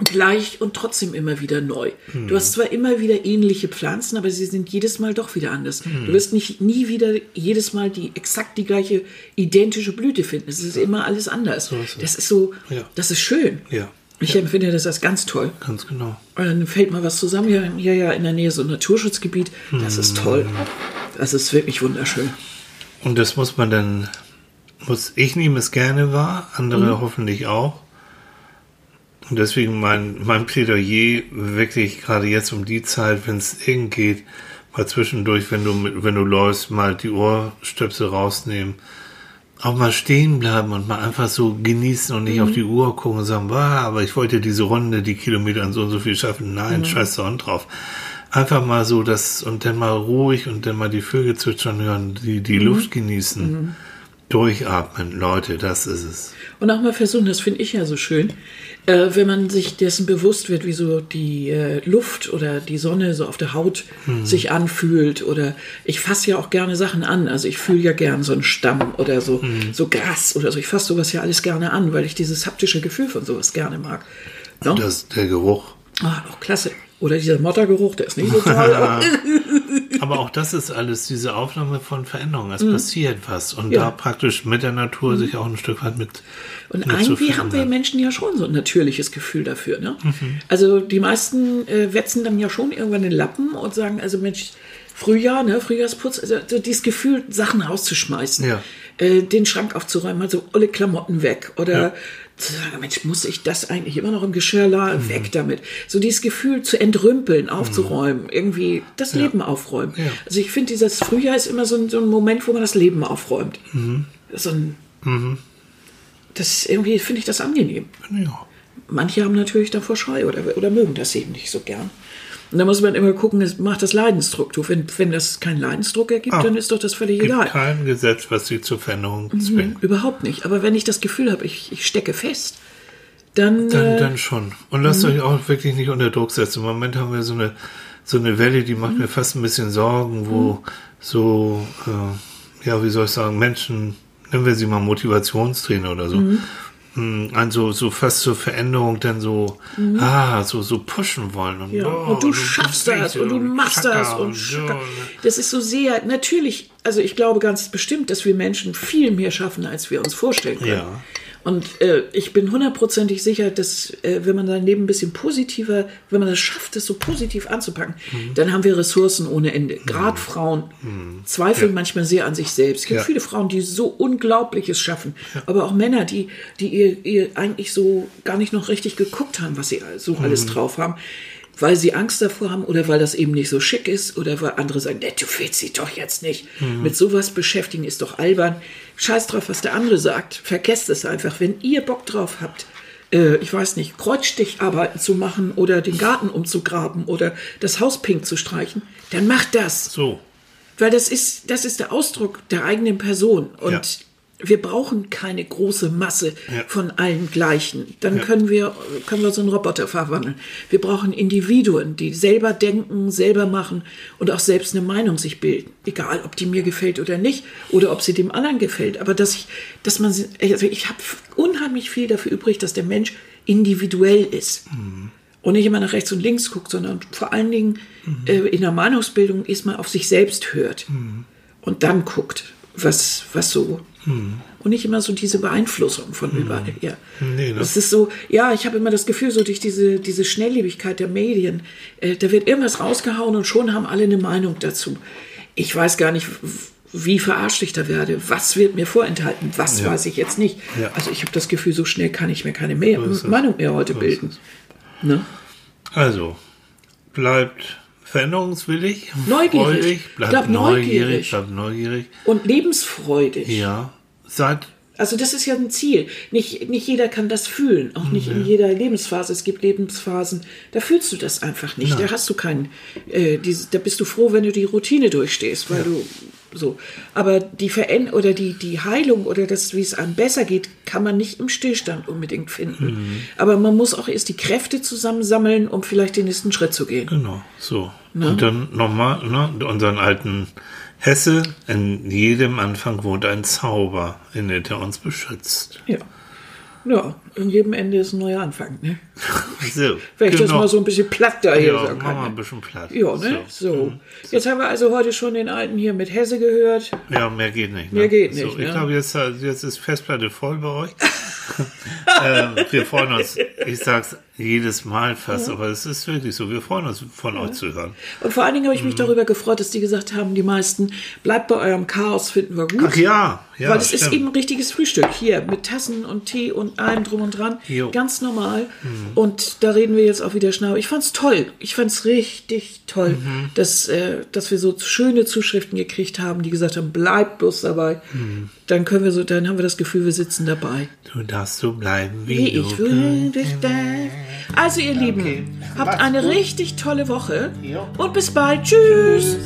gleich und trotzdem immer wieder neu. Du hast zwar immer wieder ähnliche Pflanzen, aber sie sind jedes Mal doch wieder anders. Du wirst nicht nie wieder jedes Mal die exakt die gleiche identische Blüte finden. Es ist immer alles anders. ist es. das ist so, Ja. das ist schön. Ja. Ich empfinde das als ganz toll. ganz genau. Und dann fällt mal was zusammen. Hier, hier ja in der Nähe so ein Naturschutzgebiet. Das ist toll. Das ist wirklich wunderschön. Und das muss man dann, muss ich nehme es gerne wahr, andere Mhm. hoffentlich auch. Und deswegen mein, mein Plädoyer wirklich gerade jetzt um die Zeit, wenn es irgend geht, mal zwischendurch, wenn du wenn du läufst, mal die Ohrstöpsel rausnehmen, auch mal stehen bleiben und mal einfach so genießen und nicht auf die Uhr gucken und sagen, wow, aber ich wollte diese Runde, die Kilometer und so und so viel schaffen. Nein, scheiß da Hund drauf. Einfach mal so das und dann mal ruhig und dann mal die Vögel zwitschern hören, die, die Luft genießen. Durchatmen, Leute, das ist es. Und auch mal versuchen, das finde ich ja so schön, äh, wenn man sich dessen bewusst wird, wie so die äh, Luft oder die Sonne so auf der Haut sich anfühlt. Oder ich fasse ja auch gerne Sachen an. Also ich fühle ja gern so einen Stamm oder so, so Gras oder so. Ich fasse sowas ja alles gerne an, weil ich dieses haptische Gefühl von sowas gerne mag. No? Das, der Geruch. Ah, auch klasse. Oder dieser Mottergeruch, der ist nicht so toll. Aber auch das ist alles diese Aufnahme von Veränderungen. Es passiert was. Und da praktisch mit der Natur sich auch ein Stück weit mit. Und mit irgendwie haben wir. Menschen ja schon so ein natürliches Gefühl dafür. Ne? Also die meisten äh, wetzen dann ja schon irgendwann den Lappen und sagen, also Mensch, Frühjahr, ne, Frühjahrsputz, also so dieses Gefühl, Sachen rauszuschmeißen, Ja. äh, den Schrank aufzuräumen, also alle Klamotten weg oder Ja. Zu sagen, Mensch, muss ich das eigentlich immer noch im Geschirr laden? Weg damit. So dieses Gefühl zu entrümpeln, aufzuräumen, irgendwie das Leben aufräumen. Ja. Also ich finde, dieses Frühjahr ist immer so ein, so ein Moment, wo man das Leben aufräumt. So ein, das irgendwie finde ich das angenehm. Ja. Manche haben natürlich davor Scheu oder, oder mögen das eben nicht so gern. Und da muss man immer gucken, es macht das Leidensdruck. Wenn, wenn das keinen Leidensdruck ergibt, Ah. dann ist doch das völlig Gibt egal. kein Gesetz, was sie zur Veränderung zwingt. Überhaupt nicht. Aber wenn ich das Gefühl habe, ich, ich stecke fest, dann, Dann, äh, dann schon. Und lasst euch auch wirklich nicht unter Druck setzen. Im Moment haben wir so eine, so eine Welle, die macht mir fast ein bisschen Sorgen, wo so, äh, ja, wie soll ich sagen, Menschen, nennen wir sie mal Motivationstrainer oder so, mh, an so, fast zur Veränderung dann so, ah, so, so pushen wollen. Und, Mhm. Ja, oh, und du bist schaffst das und du machst Chaka das und so, Schaka. ne? das ist so sehr natürlich. Also ich glaube ganz bestimmt, dass wir Menschen viel mehr schaffen, als wir uns vorstellen können. Ja. Und äh, ich bin hundertprozentig sicher, dass äh, wenn man sein Leben ein bisschen positiver, wenn man es schafft, das so positiv anzupacken, Mhm. dann haben wir Ressourcen ohne Ende. Gerade Frauen zweifeln manchmal sehr an sich selbst. Es gibt Ja. viele Frauen, die so Unglaubliches schaffen, aber auch Männer, die, die ihr, ihr eigentlich so gar nicht noch richtig geguckt haben, was sie so alles Mhm. drauf haben. Weil sie Angst davor haben oder weil das eben nicht so schick ist oder weil andere sagen, nee, du willst sie doch jetzt nicht. Mhm. Mit sowas beschäftigen ist doch albern. Scheiß drauf, was der andere sagt. Vergesst es einfach. Wenn ihr Bock drauf habt, äh, ich weiß nicht, Kreuzsticharbeiten zu machen oder den Garten umzugraben oder das Haus pink zu streichen, dann macht das. So. Weil das ist, das ist der Ausdruck der eigenen Person. Und Ja. Wir brauchen keine große Masse Ja. von allen gleichen. Dann können wir, können wir so einen Roboter verwandeln. Wir brauchen Individuen, die selber denken, selber machen und auch selbst eine Meinung sich bilden. Egal, ob die mir gefällt oder nicht oder ob sie dem anderen gefällt. Aber dass ich, dass man, also ich habe unheimlich viel dafür übrig, dass der Mensch individuell ist und nicht immer nach rechts und links guckt, sondern vor allen Dingen äh, in der Meinungsbildung erstmal auf sich selbst hört und dann guckt, was, was so. Und nicht immer so diese Beeinflussung von überall her. Nee, ne? Das ist so, ja, ich habe immer das Gefühl, so durch diese, diese Schnelllebigkeit der Medien, äh, da wird irgendwas rausgehauen und schon haben alle eine Meinung dazu. Ich weiß gar nicht, wie verarscht ich da werde. Was wird mir vorenthalten? Was Ja. weiß ich jetzt nicht? Ja. Also ich habe das Gefühl, so schnell kann ich mir keine mehr, es. Meinung mehr heute bilden. Ne? Also, bleibt veränderungswillig, Neugierig. freudig, bleibt Bleib neugierig, neugierig. bleibt neugierig. Und lebensfreudig. Ja, seid Also das ist ja ein Ziel. Nicht, nicht jeder kann das fühlen, auch nicht in jeder Lebensphase. Es gibt Lebensphasen, da fühlst du das einfach nicht. Da hast du keinen, äh, diese, da bist du froh, wenn du die Routine durchstehst, weil du so. Aber die Veränderung oder die, die Heilung oder das, wie es einem besser geht, kann man nicht im Stillstand unbedingt finden. Aber man muss auch erst die Kräfte zusammensammeln, um vielleicht den nächsten Schritt zu gehen. Genau, so. Und dann nochmal, ne, unseren alten Hesse, in jedem Anfang wohnt ein Zauber, in dem er uns beschützt. Ja. Ja, in jedem Ende ist ein neuer Anfang. Ne? So, Wenn ich das genau. mal so ein bisschen platt daher ja, sagen machen wir kann. ein ne? bisschen platt. Ja, ne? So. Jetzt haben wir also heute schon den alten hier mit Hesse gehört. Ja, mehr geht nicht. Ne? Mehr geht so, nicht, Ich ne? glaube, jetzt, jetzt ist Festplatte voll bei euch. ähm, wir freuen uns, ich sag's jedes Mal fast, aber es ist wirklich so, wir freuen uns, von euch zu hören. Und vor allen Dingen habe ich mich Mhm. darüber gefreut, dass die gesagt haben, die meisten, bleibt bei eurem Chaos, finden wir gut. Ach ja, ja. Weil es ist eben ein richtiges Frühstück hier mit Tassen und Tee und allem drum und dran. Jo. Mhm. Ganz normal. Und da reden wir jetzt auch wieder schnell. Ich fand's toll. Ich fand's richtig toll, Mhm. dass, äh, dass wir so schöne Zuschriften gekriegt haben, die gesagt haben, bleibt bloß dabei. Dann können wir so, dann haben wir das Gefühl, wir sitzen dabei. Du darfst so bleiben, wie, Wie ich will dich da. Also ihr Lieben, habt eine richtig tolle Woche und bis bald. Tschüss.